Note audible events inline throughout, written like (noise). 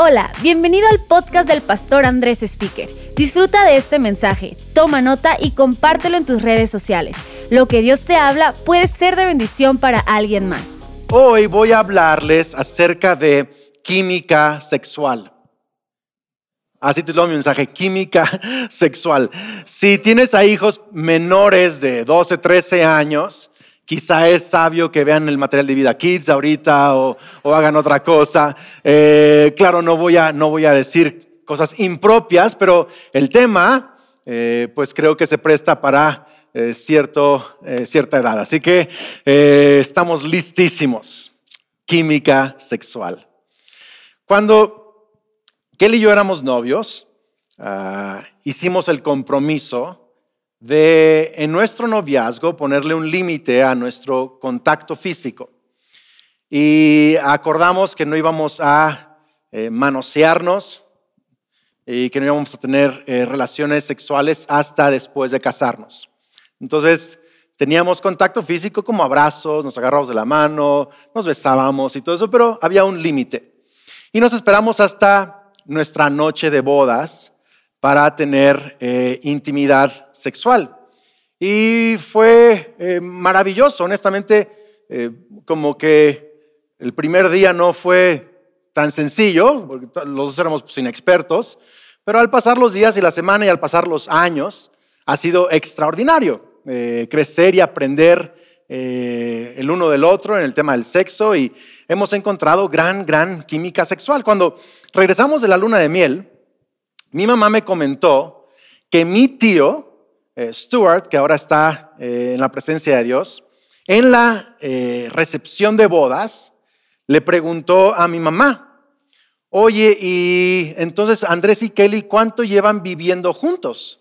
Hola, bienvenido al podcast del pastor Andrés Speaker. Disfruta de este mensaje, toma nota y compártelo en tus redes sociales. Lo que Dios te habla puede ser de bendición para alguien más. Hoy voy a hablarles acerca de química sexual. Así tituló mi mensaje, química (laughs) sexual. Si tienes a hijos menores de 12, 13 años, Quizá es sabio que vean el material de Vida Kids ahorita o, hagan otra cosa. Eh, claro, no voy, a, no voy a decir cosas impropias, pero el tema, eh, pues creo que se presta para eh, cierto, cierta edad. Así que estamos listísimos. Química sexual. Cuando Kelly y yo éramos novios, ah, hicimos el compromiso de en nuestro noviazgo ponerle un límite a nuestro contacto físico. Y acordamos que no íbamos a eh, manosearnos y que no íbamos a tener eh, relaciones sexuales hasta después de casarnos. Entonces, teníamos contacto físico como abrazos, nos agarramos de la mano, nos besábamos y todo eso, pero había un límite. Y nos esperamos hasta nuestra noche de bodas para tener eh, intimidad sexual. Y fue eh, maravilloso, honestamente, eh, como que el primer día no fue tan sencillo, porque los dos éramos pues, inexpertos, pero al pasar los días y la semana y al pasar los años, ha sido extraordinario crecer y aprender el uno del otro en el tema del sexo y hemos encontrado gran, gran química sexual. Cuando regresamos de la luna de miel, mi mamá me comentó que mi tío, eh, Stuart, que ahora está eh, en la presencia de Dios, en la eh, recepción de bodas, le preguntó a mi mamá, oye, y entonces Andrés y Kelly, ¿cuánto llevan viviendo juntos?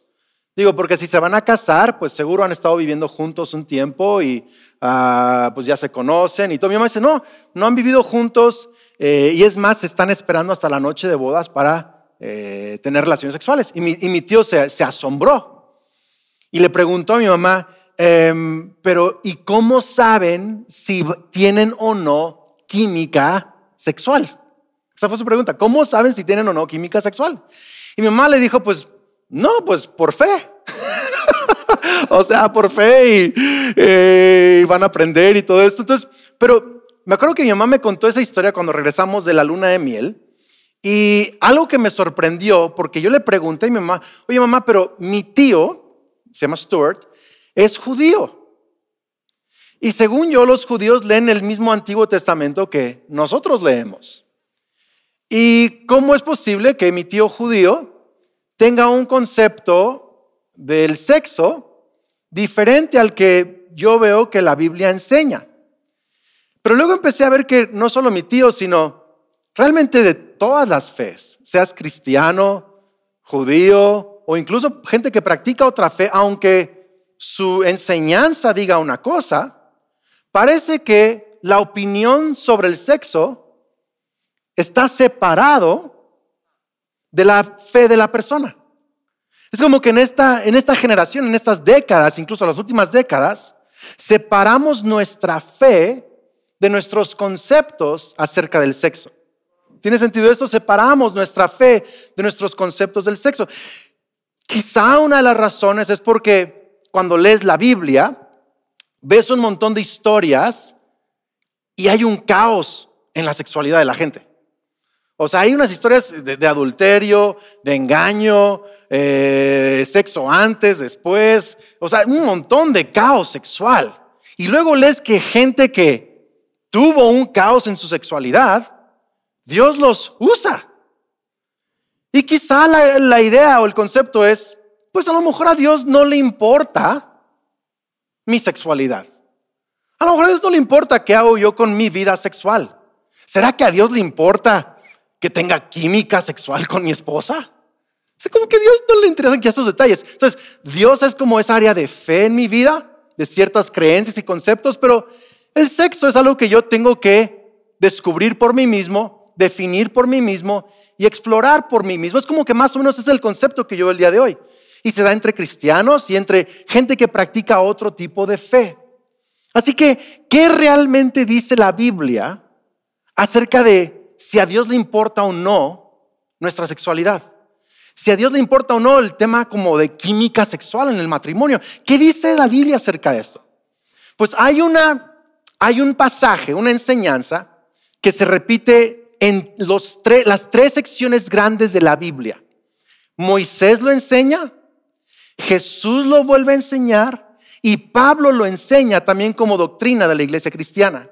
Digo, porque si se van a casar, pues seguro han estado viviendo juntos un tiempo y ah, pues ya se conocen y todo. Mi mamá dice, no, no han vivido juntos y es más, se están esperando hasta la noche de bodas para eh, tener relaciones sexuales. Y mi, tío se, asombró y le preguntó a mi mamá, em, pero ¿y cómo saben si tienen o no química sexual? Esa fue su pregunta. ¿Cómo saben si tienen o no química sexual? Y mi mamá le dijo, pues, no, pues por fe. (laughs) o sea, por fe eh, y, van a aprender y todo esto. Entonces, pero me acuerdo que mi mamá me contó esa historia cuando regresamos de la luna de miel y algo que me sorprendió, porque yo le pregunté a mi mamá, oye mamá, pero mi tío, se llama Stuart, es judío. Y según yo, los judíos leen el mismo Antiguo Testamento que nosotros leemos. ¿Y cómo es posible que mi tío judío tenga un concepto del sexo diferente al que yo veo que la Biblia enseña? Pero luego empecé a ver que no solo mi tío, sino realmente de todas las fes, seas cristiano, judío o incluso gente que practica otra fe, aunque su enseñanza diga una cosa, parece que la opinión sobre el sexo está separado de la fe de la persona. Es como que en esta, en esta generación, en estas décadas, incluso las últimas décadas, separamos nuestra fe de nuestros conceptos acerca del sexo. ¿Tiene sentido esto? Separamos nuestra fe de nuestros conceptos del sexo. Quizá una de las razones es porque cuando lees la Biblia, ves un montón de historias y hay un caos en la sexualidad de la gente. O sea, hay unas historias de, adulterio, de engaño, eh, sexo antes, después, o sea, un montón de caos sexual. Y luego lees que gente que tuvo un caos en su sexualidad, Dios los usa. Y quizá la, idea o el concepto es, pues a lo mejor a Dios no le importa mi sexualidad. A lo mejor a Dios no le importa qué hago yo con mi vida sexual. ¿Será que a Dios le importa que tenga química sexual con mi esposa? Es como que a Dios no le interesan que esos detalles. Entonces, Dios es como esa área de fe en mi vida, de ciertas creencias y conceptos, pero el sexo es algo que yo tengo que descubrir por mí mismo definir por mí mismo y explorar por mí mismo. Es como que más o menos es el concepto que yo veo el día de hoy. Y se da entre cristianos y entre gente que practica otro tipo de fe. Así que, ¿qué realmente dice la Biblia acerca de si a Dios le importa o no nuestra sexualidad. Si a Dios le importa o no el tema como de química sexual en el matrimonio. ¿Qué dice la Biblia acerca de esto? Pues hay una, hay un pasaje, una enseñanza que se repite en los las tres secciones grandes de la Biblia. Moisés lo enseña, Jesús lo vuelve a enseñar y Pablo lo enseña también como doctrina de la iglesia cristiana.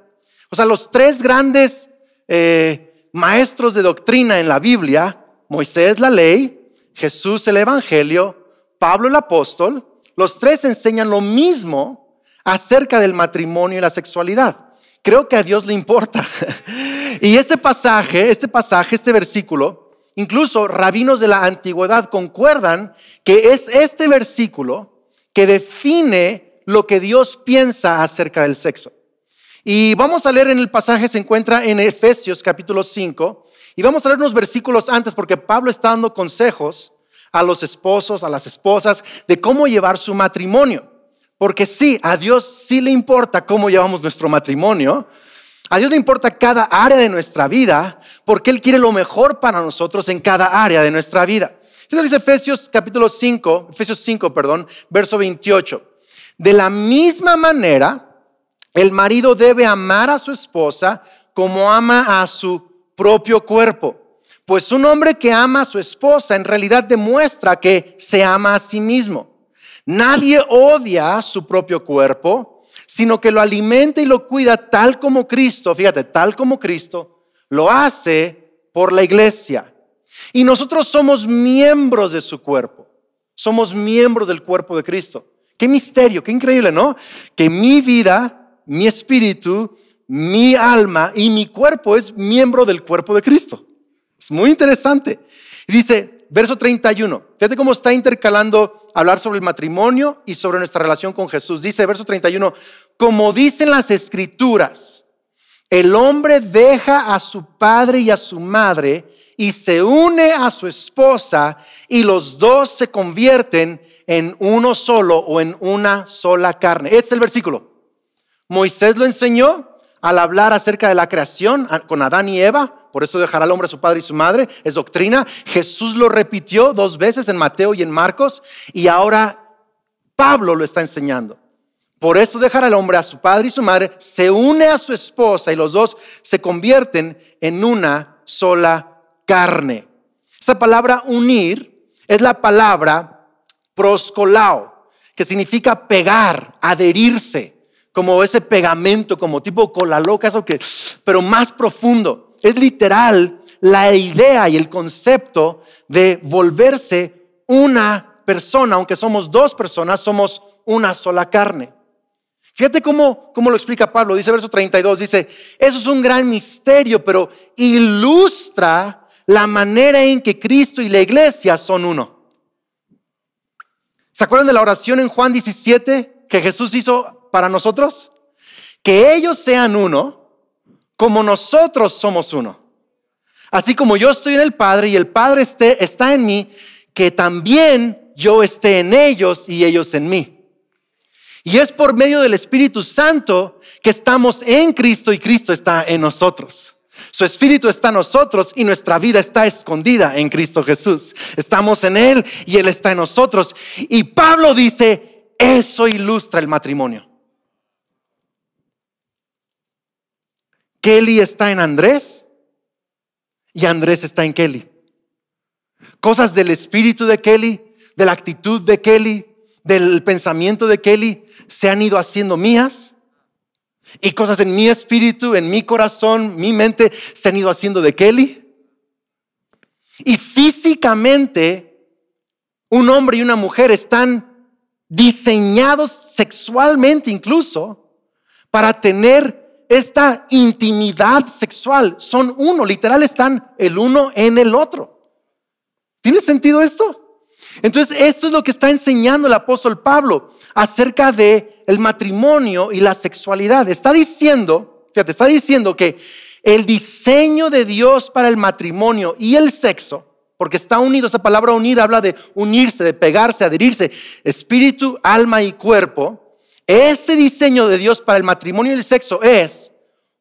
O sea, los tres grandes eh, maestros de doctrina en la Biblia, Moisés la ley, Jesús el Evangelio, Pablo el apóstol, los tres enseñan lo mismo acerca del matrimonio y la sexualidad. Creo que a Dios le importa. (laughs) y este pasaje, este pasaje, este versículo, incluso rabinos de la antigüedad concuerdan que es este versículo que define lo que Dios piensa acerca del sexo. Y vamos a leer en el pasaje, se encuentra en Efesios capítulo 5, y vamos a leer unos versículos antes porque Pablo está dando consejos a los esposos, a las esposas, de cómo llevar su matrimonio. Porque sí, a Dios sí le importa cómo llevamos nuestro matrimonio. A Dios le importa cada área de nuestra vida porque Él quiere lo mejor para nosotros en cada área de nuestra vida. Fíjate dice Efesios capítulo 5, Efesios 5, perdón, verso 28. De la misma manera, el marido debe amar a su esposa como ama a su propio cuerpo. Pues un hombre que ama a su esposa en realidad demuestra que se ama a sí mismo. Nadie odia su propio cuerpo, sino que lo alimenta y lo cuida tal como Cristo, fíjate, tal como Cristo lo hace por la iglesia. Y nosotros somos miembros de su cuerpo. Somos miembros del cuerpo de Cristo. Qué misterio, qué increíble, ¿no? Que mi vida mi espíritu, mi alma y mi cuerpo es miembro del cuerpo de Cristo. Es muy interesante. Y dice, verso 31, fíjate cómo está intercalando hablar sobre el matrimonio y sobre nuestra relación con Jesús. Dice, verso 31, como dicen las escrituras, el hombre deja a su padre y a su madre y se une a su esposa y los dos se convierten en uno solo o en una sola carne. Este es el versículo. Moisés lo enseñó al hablar acerca de la creación con Adán y Eva, por eso dejará al hombre a su padre y su madre, es doctrina. Jesús lo repitió dos veces en Mateo y en Marcos y ahora Pablo lo está enseñando. Por eso dejará al hombre a su padre y su madre, se une a su esposa y los dos se convierten en una sola carne. Esa palabra unir es la palabra proscolao, que significa pegar, adherirse como ese pegamento, como tipo cola loca, eso que, pero más profundo. Es literal la idea y el concepto de volverse una persona, aunque somos dos personas, somos una sola carne. Fíjate cómo, cómo lo explica Pablo, dice verso 32, dice, eso es un gran misterio, pero ilustra la manera en que Cristo y la iglesia son uno. ¿Se acuerdan de la oración en Juan 17 que Jesús hizo para nosotros? Que ellos sean uno como nosotros somos uno. Así como yo estoy en el Padre y el Padre esté, está en mí, que también yo esté en ellos y ellos en mí. Y es por medio del Espíritu Santo que estamos en Cristo y Cristo está en nosotros. Su Espíritu está en nosotros y nuestra vida está escondida en Cristo Jesús. Estamos en Él y Él está en nosotros. Y Pablo dice, eso ilustra el matrimonio. Kelly está en Andrés y Andrés está en Kelly. Cosas del espíritu de Kelly, de la actitud de Kelly, del pensamiento de Kelly se han ido haciendo mías. Y cosas en mi espíritu, en mi corazón, mi mente se han ido haciendo de Kelly. Y físicamente, un hombre y una mujer están diseñados sexualmente incluso para tener esta intimidad sexual. Son uno, literal están el uno en el otro. ¿Tiene sentido esto? Entonces, esto es lo que está enseñando el apóstol Pablo acerca de el matrimonio y la sexualidad. Está diciendo, fíjate, está diciendo que el diseño de Dios para el matrimonio y el sexo, porque está unido, esa palabra unir habla de unirse, de pegarse, adherirse, espíritu, alma y cuerpo, ese diseño de Dios para el matrimonio y el sexo es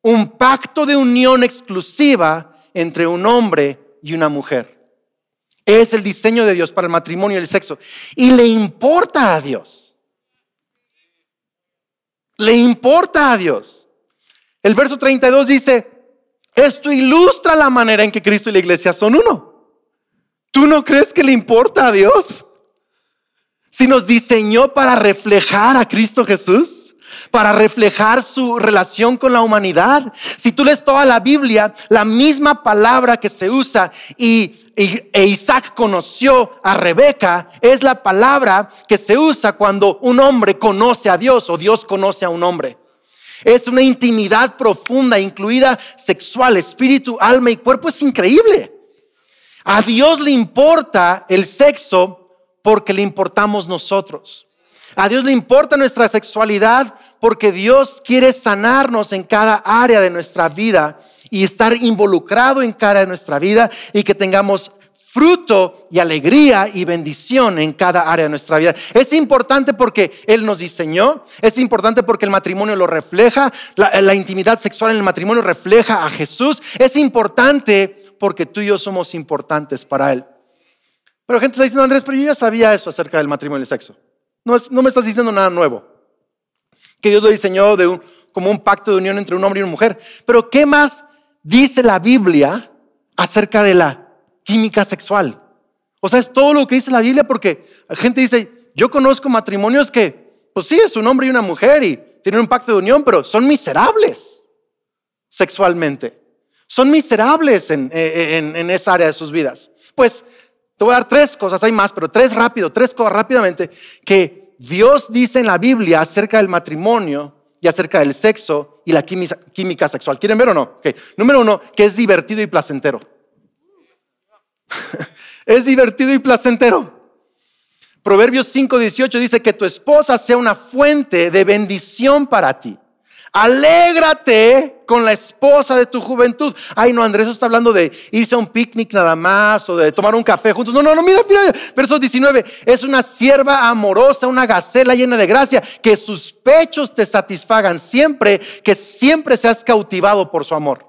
un pacto de unión exclusiva entre un hombre y una mujer. Es el diseño de Dios para el matrimonio y el sexo. Y le importa a Dios. Le importa a Dios. El verso 32 dice, esto ilustra la manera en que Cristo y la iglesia son uno. ¿Tú no crees que le importa a Dios? Si nos diseñó para reflejar a Cristo Jesús, para reflejar su relación con la humanidad. Si tú lees toda la Biblia, la misma palabra que se usa y, e Isaac conoció a Rebeca es la palabra que se usa cuando un hombre conoce a Dios o Dios conoce a un hombre. Es una intimidad profunda, incluida sexual, espíritu, alma y cuerpo. Es increíble. A Dios le importa el sexo porque le importamos nosotros. A Dios le importa nuestra sexualidad porque Dios quiere sanarnos en cada área de nuestra vida y estar involucrado en cada de nuestra vida y que tengamos fruto y alegría y bendición en cada área de nuestra vida. Es importante porque Él nos diseñó, es importante porque el matrimonio lo refleja, la, la, intimidad sexual en el matrimonio refleja a Jesús, es importante porque tú y yo somos importantes para Él. Pero gente está diciendo, Andrés, pero yo ya sabía eso acerca del matrimonio y el sexo. No, no me estás diciendo nada nuevo. Que Dios lo diseñó como un pacto de unión entre un hombre y una mujer. Pero ¿qué más dice la Biblia acerca de la química sexual? O sea, es todo lo que dice la Biblia porque la gente dice, yo conozco matrimonios que, pues sí, es un hombre y una mujer y tienen un pacto de unión, pero son miserables sexualmente. Son miserables en, en, en esa área de sus vidas. Pues te voy a dar tres cosas, hay más, pero tres rápido, tres cosas rápidamente que Dios dice en la Biblia acerca del matrimonio y acerca del sexo y la química, sexual. ¿Quieren ver o no? Okay. Número uno, que es divertido y placentero. (laughs) es divertido y placentero. Proverbios 5:18 dice que tu esposa sea una fuente de bendición para ti. Alégrate con la esposa de tu juventud. Ay, no, Andrés está hablando de irse a un picnic nada más o de tomar un café juntos. No, no, no, mira, mira, verso 19. Es una sierva amorosa, una gacela llena de gracia, que sus pechos te satisfagan siempre, que siempre seas cautivado por su amor.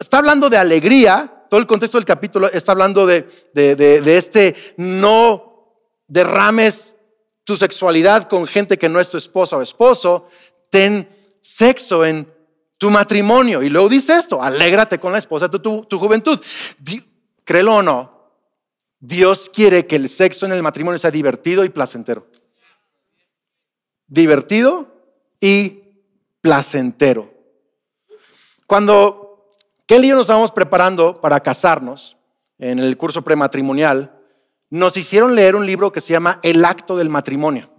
Está hablando de alegría, todo el contexto del capítulo está hablando de, de, de este no derrames tu sexualidad con gente que no es tu esposa o esposo, ten sexo en tu matrimonio. Y luego dice esto, alégrate con la esposa de tu, juventud. créelo o no, Dios quiere que el sexo en el matrimonio sea divertido y placentero. Divertido y placentero. Cuando Kelly y yo nos estábamos preparando para casarnos en el curso prematrimonial, nos hicieron leer un libro que se llama El acto del matrimonio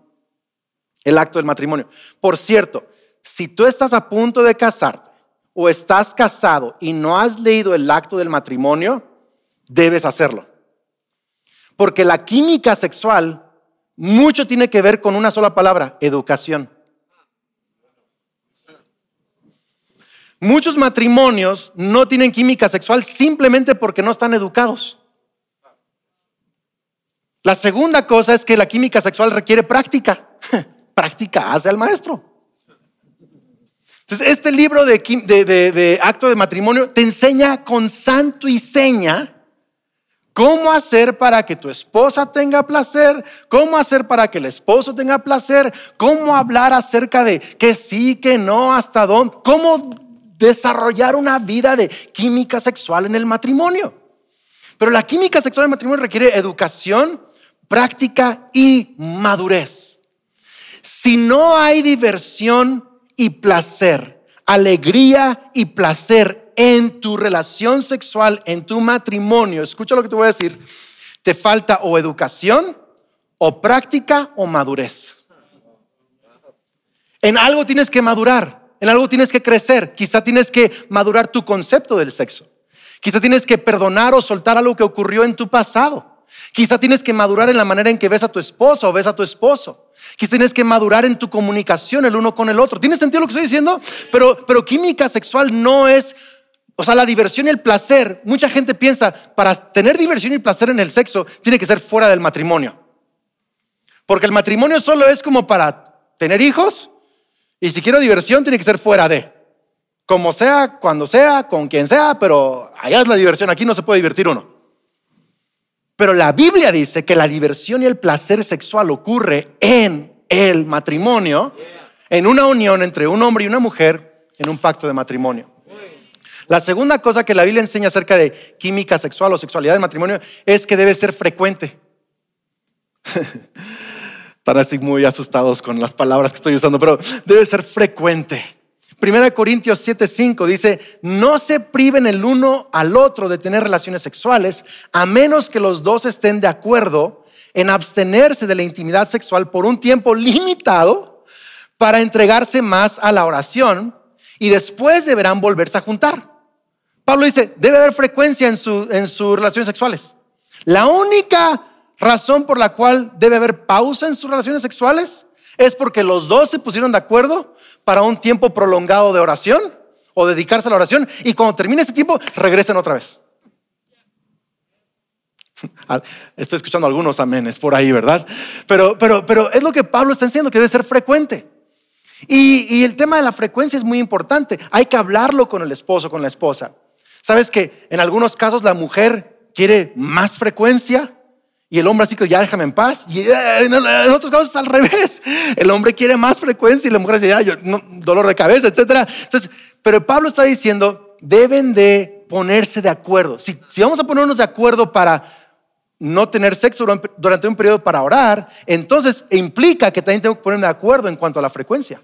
el acto del matrimonio. Por cierto, si tú estás a punto de casarte o estás casado y no has leído el acto del matrimonio, debes hacerlo. Porque la química sexual mucho tiene que ver con una sola palabra, educación. Muchos matrimonios no tienen química sexual simplemente porque no están educados. La segunda cosa es que la química sexual requiere práctica. (laughs) práctica hace al maestro. Entonces, este libro de, acto de matrimonio te enseña con santo y seña cómo hacer para que tu esposa tenga placer, cómo hacer para que el esposo tenga placer, cómo hablar acerca de que sí, que no, hasta dónde, cómo desarrollar una vida de química sexual en el matrimonio. Pero la química sexual en el matrimonio requiere educación, práctica y madurez. Si no hay diversión y placer, alegría y placer en tu relación sexual, en tu matrimonio, escucha lo que te voy a decir, te falta o educación, o práctica, o madurez. En algo tienes que madurar, en algo tienes que crecer, quizá tienes que madurar tu concepto del sexo, quizá tienes que perdonar o soltar algo que ocurrió en tu pasado. Quizá tienes que madurar en la manera en que ves a tu esposa o ves a tu esposo. Quizá tienes que madurar en tu comunicación el uno con el otro. ¿Tiene sentido lo que estoy diciendo? Pero, pero química sexual no es, o sea, la diversión y el placer. Mucha gente piensa, para tener diversión y placer en el sexo, tiene que ser fuera del matrimonio. Porque el matrimonio solo es como para tener hijos y si quiero diversión, tiene que ser fuera de. Como sea, cuando sea, con quien sea, pero allá es la diversión. Aquí no se puede divertir uno. Pero la Biblia dice que la diversión y el placer sexual ocurre en el matrimonio, en una unión entre un hombre y una mujer, en un pacto de matrimonio. La segunda cosa que la Biblia enseña acerca de química sexual o sexualidad del matrimonio es que debe ser frecuente. (laughs) Están así muy asustados con las palabras que estoy usando, pero debe ser frecuente. Primera Corintios 7:5 dice, no se priven el uno al otro de tener relaciones sexuales, a menos que los dos estén de acuerdo en abstenerse de la intimidad sexual por un tiempo limitado para entregarse más a la oración y después deberán volverse a juntar. Pablo dice, debe haber frecuencia en, en sus relaciones sexuales. La única razón por la cual debe haber pausa en sus relaciones sexuales es porque los dos se pusieron de acuerdo para un tiempo prolongado de oración o dedicarse a la oración y cuando termine ese tiempo regresen otra vez. (laughs) Estoy escuchando algunos amenes por ahí, ¿verdad? Pero, pero, pero es lo que Pablo está diciendo, que debe ser frecuente. Y, y el tema de la frecuencia es muy importante. Hay que hablarlo con el esposo, con la esposa. Sabes que en algunos casos la mujer quiere más frecuencia y el hombre así que ya déjame en paz. Y eh, en otros casos es al revés. (laughs) El hombre quiere más frecuencia y la mujer dice, ya, yo, dolor de cabeza, etc. Entonces, pero Pablo está diciendo, deben de ponerse de acuerdo. Si, si vamos a ponernos de acuerdo para no tener sexo durante un periodo para orar, entonces implica que también tengo que ponerme de acuerdo en cuanto a la frecuencia.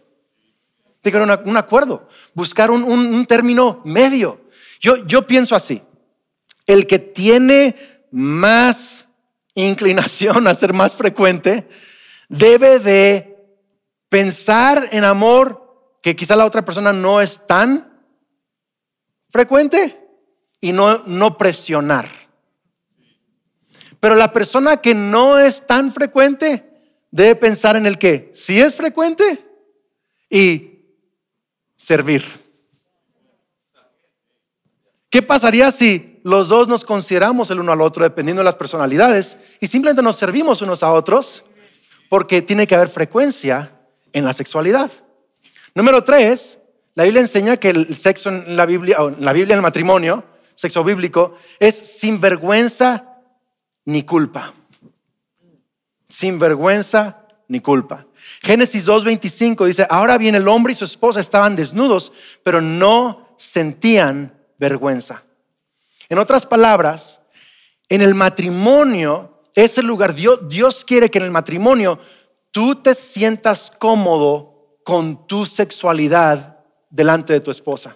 Tengo que un acuerdo, buscar un, un, término medio. Yo, yo pienso así, el que tiene más inclinación a ser más frecuente, debe de pensar en amor que quizá la otra persona no es tan frecuente y no, no presionar. Pero la persona que no es tan frecuente debe pensar en el que sí es frecuente y servir. ¿Qué pasaría si los dos nos consideramos el uno al otro dependiendo de las personalidades y simplemente nos servimos unos a otros porque tiene que haber frecuencia en la sexualidad. Número tres, la Biblia enseña que el sexo en la Biblia, o en la Biblia, el matrimonio, sexo bíblico, es sin vergüenza ni culpa. Sin vergüenza ni culpa. Génesis 2.25 dice, ahora bien el hombre y su esposa estaban desnudos, pero no sentían vergüenza. En otras palabras, en el matrimonio, ese lugar, Dios, Dios quiere que en el matrimonio tú te sientas cómodo con tu sexualidad delante de tu esposa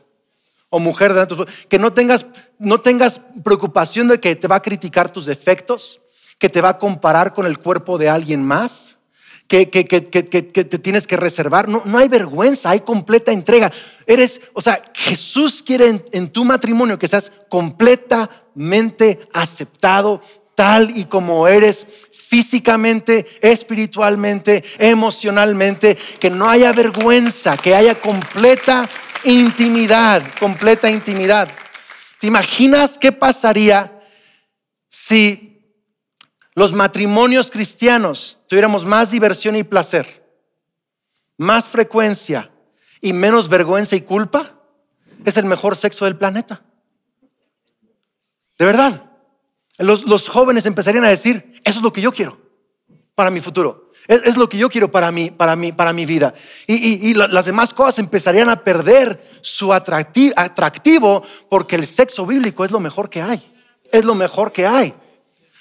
o mujer delante de tu esposa. Que no tengas, no tengas preocupación de que te va a criticar tus defectos, que te va a comparar con el cuerpo de alguien más que, te tienes que reservar. No, no hay vergüenza, hay completa entrega. Eres, o sea, Jesús quiere en, en tu matrimonio que seas completamente aceptado tal y como eres físicamente, espiritualmente, emocionalmente, que no haya vergüenza, que haya completa intimidad, completa intimidad. ¿Te imaginas qué pasaría si los matrimonios cristianos tuviéramos más diversión y placer, más frecuencia y menos vergüenza y culpa, es el mejor sexo del planeta. De verdad. Los, jóvenes empezarían a decir, eso es lo que yo quiero para mi futuro. Es, lo que yo quiero para mi, para mi, para mi vida. Y, las demás cosas empezarían a perder su atractivo porque el sexo bíblico es lo mejor que hay. Es lo mejor que hay.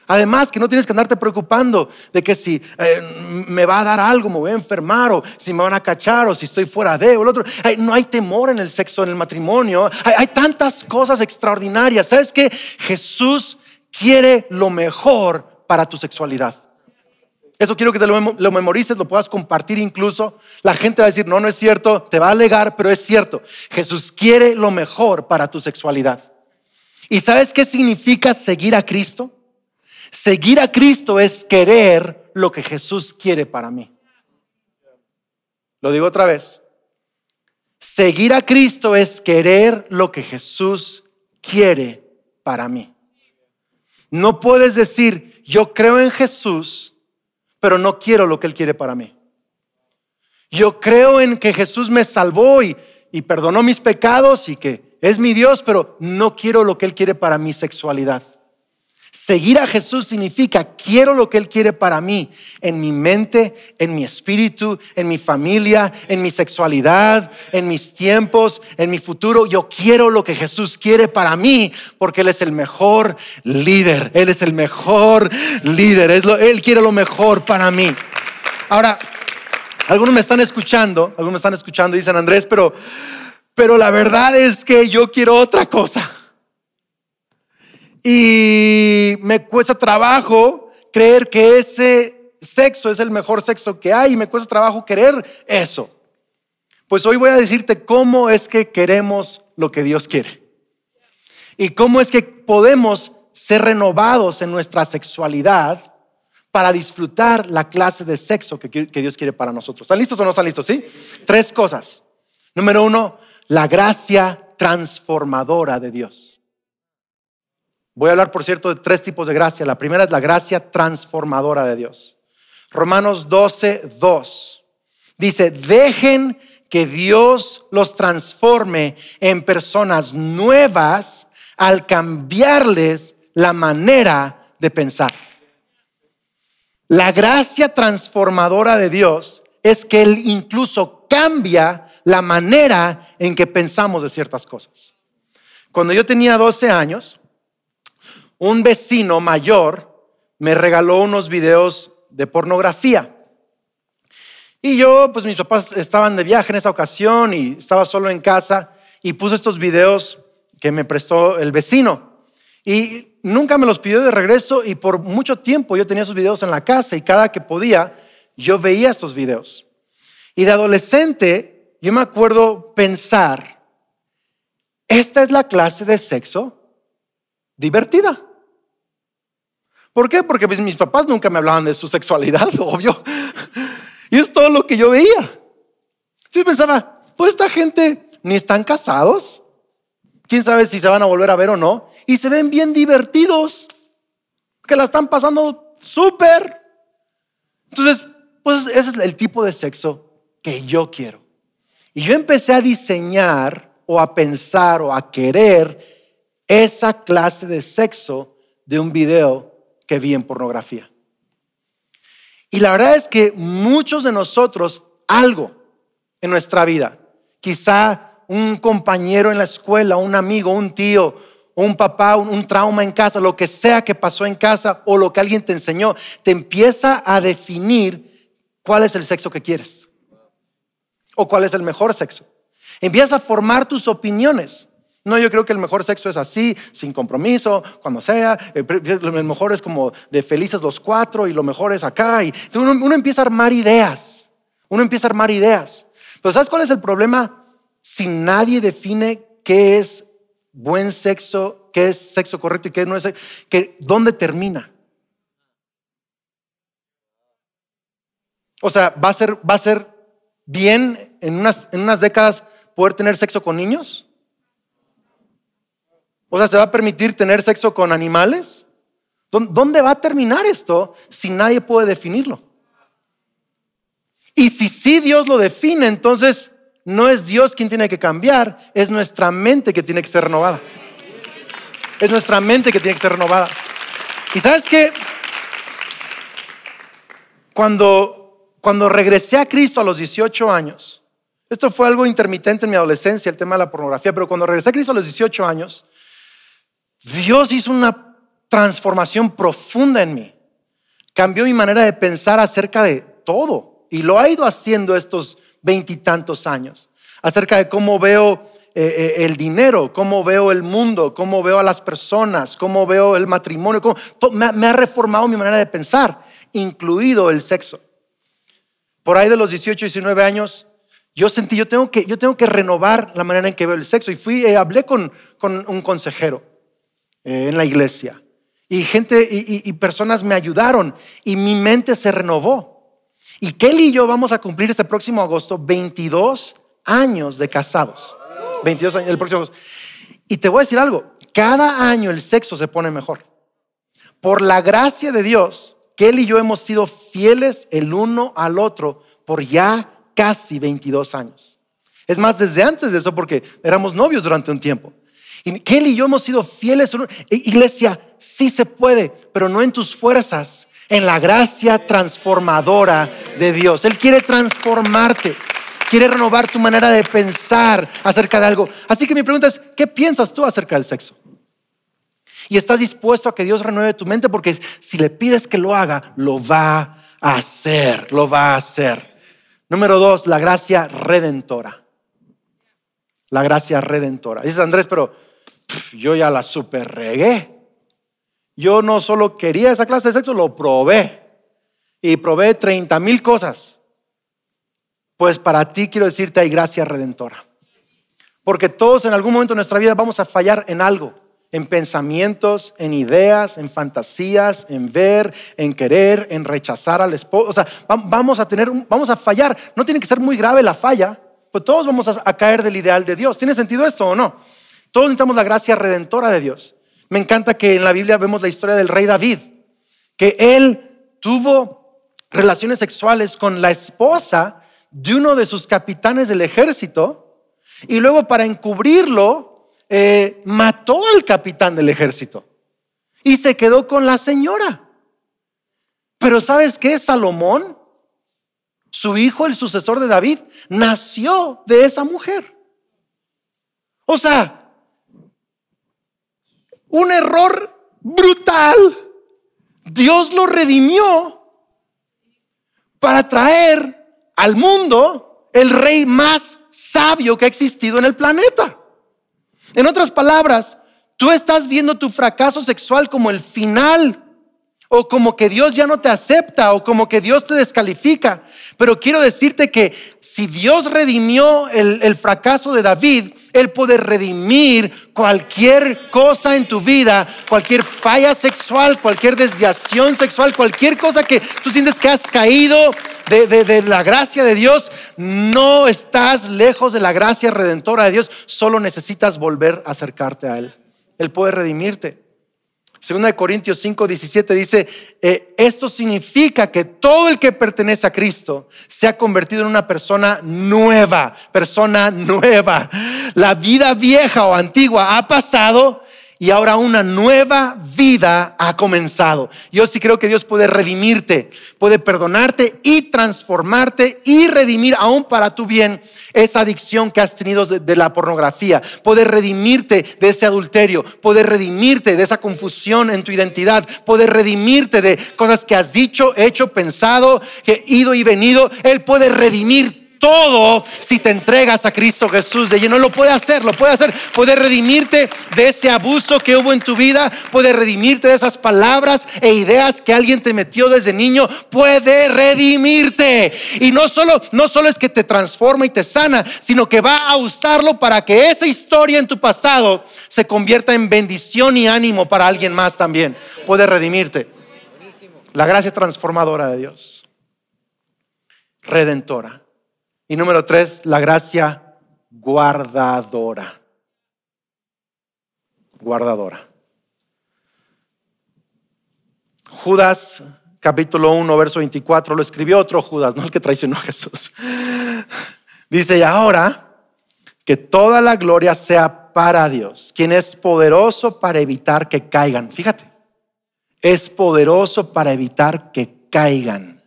Además, que no tienes que andarte preocupando de que si eh, me va a dar algo, me voy a enfermar, o si me van a cachar, o si estoy fuera de, o el otro. no hay temor en el sexo, en el matrimonio. Hay, tantas cosas extraordinarias. ¿Sabes que Jesús quiere lo mejor para tu sexualidad. Eso quiero que te lo, lo, memorices, lo puedas compartir incluso. La gente va a decir, no, no es cierto, te va a alegar, pero es cierto. Jesús quiere lo mejor para tu sexualidad. ¿Y sabes qué significa seguir a Cristo? Seguir a Cristo es querer lo que Jesús quiere para mí. Lo digo otra vez. Seguir a Cristo es querer lo que Jesús quiere para mí. No puedes decir, yo creo en Jesús, pero no quiero lo que Él quiere para mí. Yo creo en que Jesús me salvó y, y perdonó mis pecados y que es mi Dios, pero no quiero lo que Él quiere para mi sexualidad. Seguir a Jesús significa quiero lo que Él quiere para mí, en mi mente, en mi espíritu, en mi familia, en mi sexualidad, en mis tiempos, en mi futuro. Yo quiero lo que Jesús quiere para mí porque Él es el mejor líder. Él es el mejor líder. él quiere lo mejor para mí. Ahora, algunos me están escuchando, algunos me están escuchando y dicen, Andrés, pero, pero la verdad es que yo quiero otra cosa. Y me cuesta trabajo creer que ese sexo es el mejor sexo que hay y me cuesta trabajo querer eso. Pues hoy voy a decirte cómo es que queremos lo que Dios quiere. Y cómo es que podemos ser renovados en nuestra sexualidad para disfrutar la clase de sexo que, Dios quiere para nosotros. ¿Están listos o no están listos? Sí. Tres cosas. Número uno, la gracia transformadora de Dios. Voy a hablar, por cierto, de tres tipos de gracia. La primera es la gracia transformadora de Dios. Romanos 12, 2. Dice, dejen que Dios los transforme en personas nuevas al cambiarles la manera de pensar. La gracia transformadora de Dios es que Él incluso cambia la manera en que pensamos de ciertas cosas. Cuando yo tenía 12 años, un vecino mayor me regaló unos videos de pornografía. Y yo, pues mis papás estaban de viaje en esa ocasión y estaba solo en casa y puse estos videos que me prestó el vecino. Y nunca me los pidió de regreso y por mucho tiempo yo tenía esos videos en la casa y cada que podía yo veía estos videos. Y de adolescente yo me acuerdo pensar, esta es la clase de sexo divertida. ¿Por qué? Porque pues, mis papás nunca me hablaban de su sexualidad, (laughs) obvio. Y es todo lo que yo veía. Yo pensaba, pues esta gente ni están casados. Quién sabe si se van a volver a ver o no. Y se ven bien divertidos. Que la están pasando súper. Entonces, pues ese es el tipo de sexo que yo quiero. Y yo empecé a diseñar o a pensar o a querer esa clase de sexo de un video vi en pornografía. Y la verdad es que muchos de nosotros, algo en nuestra vida, quizá un compañero en la escuela, un amigo, un tío, un papá, un, trauma en casa, lo que sea que pasó en casa o lo que alguien te enseñó, te empieza a definir cuál es el sexo que quieres o cuál es el mejor sexo. Empieza a formar tus opiniones. No, yo creo que el mejor sexo es así, sin compromiso, cuando sea. El mejor es como de felices los cuatro y lo mejor es acá. Y uno, empieza a armar ideas. Uno empieza a armar ideas. Pero ¿sabes cuál es el problema? Si nadie define qué es buen sexo, qué es sexo correcto y qué no es, que, ¿dónde termina? O sea, ¿va a ser, va a ser bien en unas, en unas décadas poder tener sexo con niños? O sea, ¿se va a permitir tener sexo con animales? ¿Dónde va a terminar esto si nadie puede definirlo? Y si sí Dios lo define, entonces no es Dios quien tiene que cambiar, es nuestra mente que tiene que ser renovada. Es nuestra mente que tiene que ser renovada. Y sabes qué? Cuando, cuando regresé a Cristo a los 18 años, esto fue algo intermitente en mi adolescencia, el tema de la pornografía, pero cuando regresé a Cristo a los 18 años, Dios hizo una transformación profunda en mí. Cambió mi manera de pensar acerca de todo. Y lo ha ido haciendo estos veintitantos años. Acerca de cómo veo eh, eh, el dinero, cómo veo el mundo, cómo veo a las personas, cómo veo el matrimonio. me, ha reformado mi manera de pensar, incluido el sexo. Por ahí de los 18, 19 años, yo sentí, yo tengo que, yo tengo que renovar la manera en que veo el sexo. Y fui, eh, hablé con, con un consejero. Eh, en la iglesia. Y gente y, personas me ayudaron y mi mente se renovó. Y Kelly y yo vamos a cumplir este próximo agosto 22 años de casados. 22 años, el próximo agosto. Y te voy a decir algo, cada año el sexo se pone mejor. Por la gracia de Dios, Kelly y yo hemos sido fieles el uno al otro por ya casi 22 años. Es más, desde antes de eso, porque éramos novios durante un tiempo. Y él y yo hemos sido fieles. Iglesia, sí se puede, pero no en tus fuerzas, en la gracia transformadora de Dios. Él quiere transformarte, quiere renovar tu manera de pensar acerca de algo. Así que mi pregunta es, ¿qué piensas tú acerca del sexo? Y estás dispuesto a que Dios renueve tu mente porque si le pides que lo haga, lo va a hacer, lo va a hacer. Número dos, la gracia redentora. La gracia redentora. Dices Andrés, pero yo ya la super regué. Yo no solo quería esa clase de sexo, lo probé. Y probé 30 mil cosas. Pues para ti quiero decirte hay gracia redentora. Porque todos en algún momento de nuestra vida vamos a fallar en algo. En pensamientos, en ideas, en fantasías, en ver, en querer, en rechazar al esposo. O sea, vamos a tener, vamos a fallar. No tiene que ser muy grave la falla, pues todos vamos a caer del ideal de Dios. ¿Tiene sentido esto o no? Todos necesitamos la gracia redentora de Dios. Me encanta que en la Biblia vemos la historia del rey David, que él tuvo relaciones sexuales con la esposa de uno de sus capitanes del ejército y luego para encubrirlo eh, mató al capitán del ejército y se quedó con la señora. Pero ¿sabes qué? Salomón, su hijo, el sucesor de David, nació de esa mujer. O sea, un error brutal. Dios lo redimió para traer al mundo el rey más sabio que ha existido en el planeta. En otras palabras, tú estás viendo tu fracaso sexual como el final o como que Dios ya no te acepta o como que Dios te descalifica. Pero quiero decirte que si Dios redimió el, fracaso de David, Él puede redimir cualquier cosa en tu vida, cualquier falla sexual, cualquier desviación sexual, cualquier cosa que tú sientes que has caído de, de la gracia de Dios. No estás lejos de la gracia redentora de Dios, solo necesitas volver a acercarte a Él. Él puede redimirte. Segunda de Corintios 5, 17 dice, eh, esto significa que todo el que pertenece a Cristo se ha convertido en una persona nueva, persona nueva. La vida vieja o antigua ha pasado y ahora una nueva vida ha comenzado. Yo sí creo que Dios puede redimirte, puede perdonarte y transformarte y redimir aún para tu bien esa adicción que has tenido de, la pornografía, puede redimirte de ese adulterio, puede redimirte de esa confusión en tu identidad, puede redimirte de cosas que has dicho, hecho, pensado, que ido y venido. Él puede redimir todo si te entregas a Cristo Jesús de lleno. Lo puede hacer, lo puede hacer. Puede redimirte de ese abuso que hubo en tu vida. Puede redimirte de esas palabras e ideas que alguien te metió desde niño. Puede redimirte. Y no solo, no solo es que te transforma y te sana, sino que va a usarlo para que esa historia en tu pasado se convierta en bendición y ánimo para alguien más también. Puede redimirte. La gracia transformadora de Dios. Redentora. Y número tres, la gracia guardadora. Guardadora. Judas, capítulo 1, verso 24, lo escribió otro Judas, no el que traicionó a Jesús. Dice, y ahora que toda la gloria sea para Dios, quien es poderoso para evitar que caigan. Fíjate, es poderoso para evitar que caigan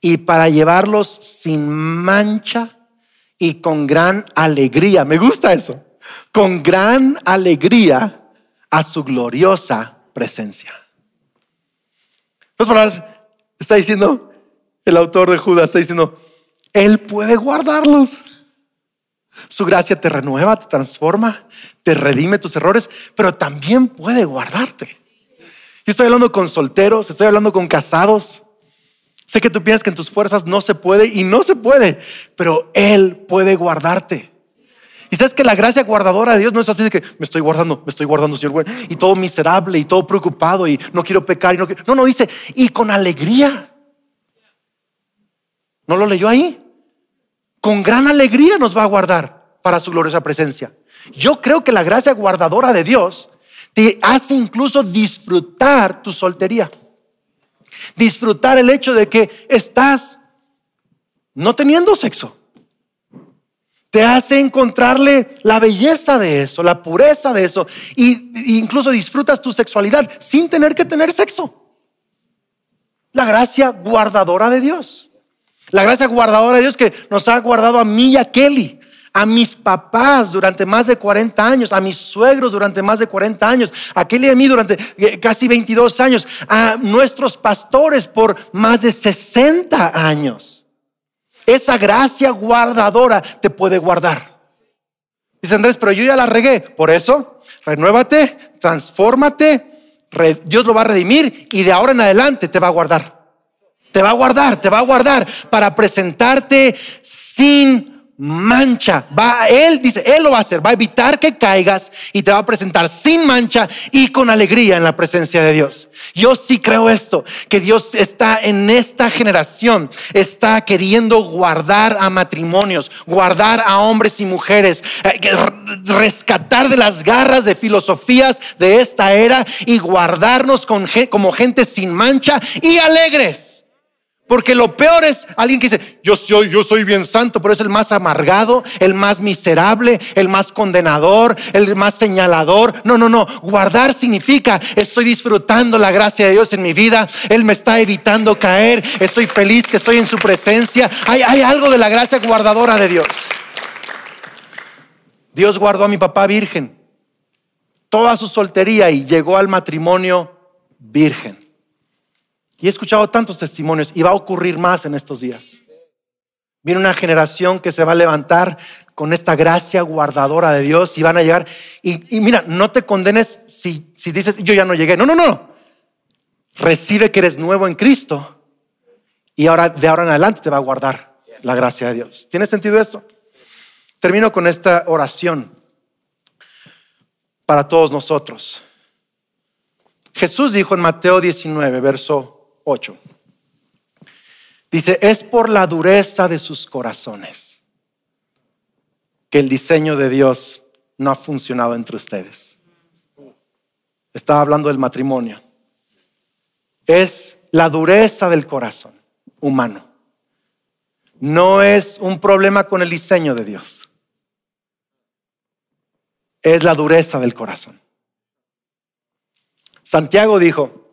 y para llevarlos sin mancha y con gran alegría. Me gusta eso. Con gran alegría a su gloriosa presencia. palabras, está diciendo el autor de Judas, está diciendo, Él puede guardarlos. Su gracia te renueva, te transforma, te redime tus errores, pero también puede guardarte. Yo estoy hablando con solteros, estoy hablando con casados, Sé que tú piensas que en tus fuerzas no se puede y no se puede, pero Él puede guardarte. Y sabes que la gracia guardadora de Dios no es así de que me estoy guardando, me estoy guardando, Señor, y todo miserable y todo preocupado y no quiero pecar y no No, no, dice, y con alegría. ¿No lo leyó ahí? Con gran alegría nos va a guardar para su gloriosa presencia. Yo creo que la gracia guardadora de Dios te hace incluso disfrutar tu soltería. Disfrutar el hecho de que estás no teniendo sexo. te hace encontrarle la belleza de eso, la pureza de eso, y, incluso disfrutas tu sexualidad sin tener que tener sexo. La gracia guardadora de Dios. La gracia guardadora de Dios que nos ha guardado a mí y a Kelly a mis papás durante más de 40 años, a mis suegros durante más de 40 años, a Kelly y a mí durante eh, casi 22 años, a nuestros pastores por más de 60 años. Esa gracia guardadora te puede guardar. Dice Andrés, pero yo ya la regué. Por eso, renuévate, transfórmate, Dios lo va a redimir y de ahora en adelante te va a guardar. Te va a guardar, te va a guardar para presentarte sin mancha. Va, él dice, él lo va a hacer, va a evitar que caigas y te va a presentar sin mancha y con alegría en la presencia de Dios. Yo sí creo esto, que Dios está en esta generación, está queriendo guardar a matrimonios, guardar a hombres y mujeres, eh, rescatar de las garras de filosofías de esta era y guardarnos como gente sin mancha y alegres. Porque lo peor es alguien que dice, yo soy, yo soy bien santo, pero es el más amargado, el más miserable, el más condenador, el más señalador. No, no, no. Guardar significa estoy disfrutando la gracia de Dios en mi vida. Él me está evitando caer. Estoy feliz que estoy en su presencia. Hay, hay algo de la gracia guardadora de Dios. Dios guardó a mi papá virgen toda su soltería y llegó al matrimonio virgen. Y he escuchado tantos testimonios y va a ocurrir más en estos días. Viene una generación que se va a levantar con esta gracia guardadora de Dios y van a llegar. Y, mira, no te condenes si, si dices, yo ya no llegué. No, no, no. Recibe que eres nuevo en Cristo y ahora de ahora en adelante te va a guardar la gracia de Dios. ¿Tiene sentido esto? Termino con esta oración para todos nosotros. Jesús dijo en Mateo 19, verso 8. Dice, es por la dureza de sus corazones que el diseño de Dios no ha funcionado entre ustedes. Estaba hablando del matrimonio. Es la dureza del corazón humano. No es un problema con el diseño de Dios. Es la dureza del corazón. Santiago dijo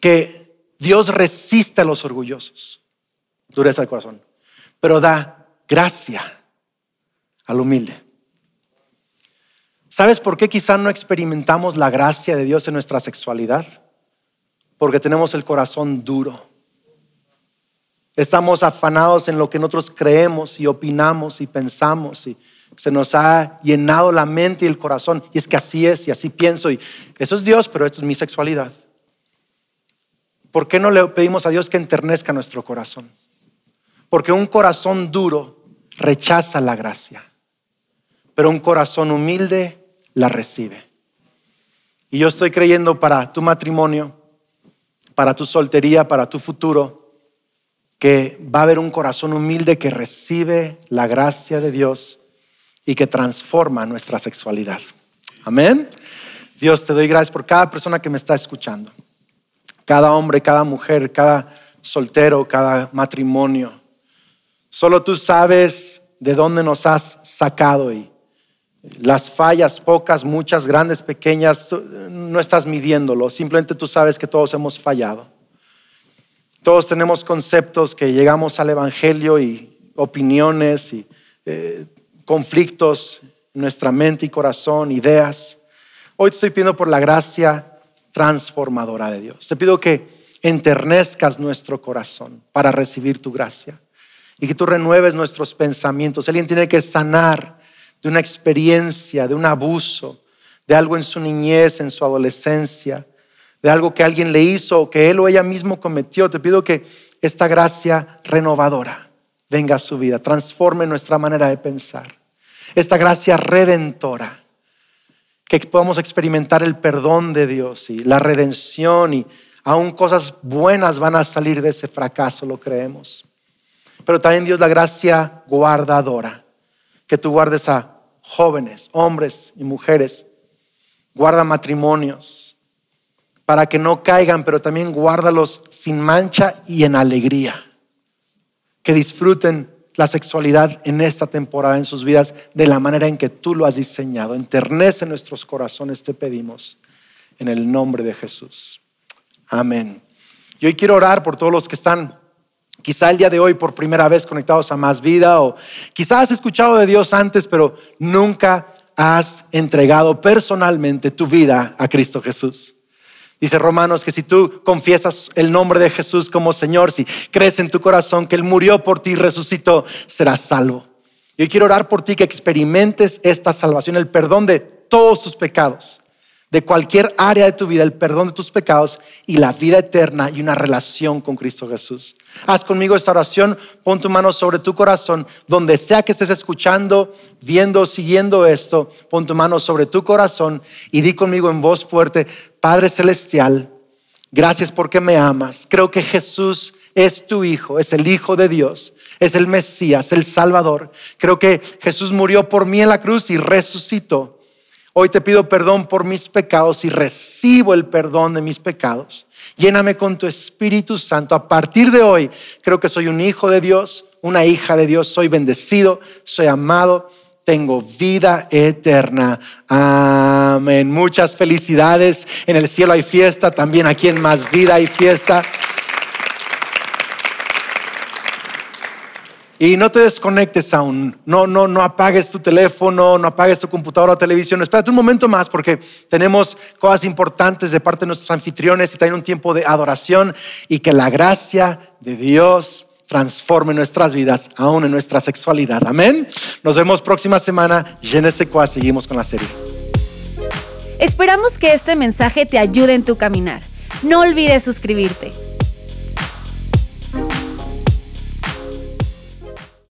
que Dios resiste a los orgullosos, dureza del corazón, pero da gracia al humilde. ¿Sabes por qué quizá no experimentamos la gracia de Dios en nuestra sexualidad? Porque tenemos el corazón duro. Estamos afanados en lo que nosotros creemos y opinamos y pensamos y se nos ha llenado la mente y el corazón. Y es que así es y así pienso y eso es Dios, pero esto es mi sexualidad. ¿Por qué no le pedimos a Dios que enternezca nuestro corazón? Porque un corazón duro rechaza la gracia, pero un corazón humilde la recibe. Y yo estoy creyendo para tu matrimonio, para tu soltería, para tu futuro, que va a haber un corazón humilde que recibe la gracia de Dios y que transforma nuestra sexualidad. Amén. Dios, te doy gracias por cada persona que me está escuchando cada hombre, cada mujer, cada soltero, cada matrimonio. Solo tú sabes de dónde nos has sacado y las fallas, pocas, muchas, grandes, pequeñas, no estás midiéndolo, simplemente tú sabes que todos hemos fallado. Todos tenemos conceptos que llegamos al Evangelio y opiniones y eh, conflictos en nuestra mente y corazón, ideas. Hoy te estoy pidiendo por la gracia transformadora de Dios. Te pido que enternezcas nuestro corazón para recibir tu gracia y que tú renueves nuestros pensamientos. Alguien tiene que sanar de una experiencia, de un abuso, de algo en su niñez, en su adolescencia, de algo que alguien le hizo o que él o ella mismo cometió. Te pido que esta gracia renovadora venga a su vida, transforme nuestra manera de pensar. Esta gracia redentora que podamos experimentar el perdón de Dios y la redención y aún cosas buenas van a salir de ese fracaso, lo creemos. Pero también Dios la gracia guardadora, que tú guardes a jóvenes, hombres y mujeres, guarda matrimonios para que no caigan, pero también guárdalos sin mancha y en alegría, que disfruten la sexualidad en esta temporada en sus vidas de la manera en que tú lo has diseñado. Enternece nuestros corazones, te pedimos, en el nombre de Jesús. Amén. Y hoy quiero orar por todos los que están quizá el día de hoy por primera vez conectados a más vida o quizás has escuchado de Dios antes, pero nunca has entregado personalmente tu vida a Cristo Jesús. Dice Romanos que si tú confiesas el nombre de Jesús como Señor, si crees en tu corazón que Él murió por ti y resucitó, serás salvo. Yo quiero orar por ti que experimentes esta salvación, el perdón de todos tus pecados de cualquier área de tu vida, el perdón de tus pecados y la vida eterna y una relación con Cristo Jesús. Haz conmigo esta oración, pon tu mano sobre tu corazón, donde sea que estés escuchando, viendo, siguiendo esto, pon tu mano sobre tu corazón y di conmigo en voz fuerte, Padre Celestial, gracias porque me amas. Creo que Jesús es tu Hijo, es el Hijo de Dios, es el Mesías, el Salvador. Creo que Jesús murió por mí en la cruz y resucitó Hoy te pido perdón por mis pecados y recibo el perdón de mis pecados. Lléname con tu Espíritu Santo. A partir de hoy creo que soy un hijo de Dios, una hija de Dios. Soy bendecido, soy amado, tengo vida eterna. Amén. Muchas felicidades. En el cielo hay fiesta, también aquí en Más Vida hay fiesta. Y no te desconectes aún, no, no, no apagues tu teléfono, no apagues tu computadora o televisión. Espérate un momento más porque tenemos cosas importantes de parte de nuestros anfitriones y también un tiempo de adoración y que la gracia de Dios transforme nuestras vidas, aún en nuestra sexualidad. Amén. Nos vemos próxima semana. Genesis seguimos con la serie. Esperamos que este mensaje te ayude en tu caminar. No olvides suscribirte.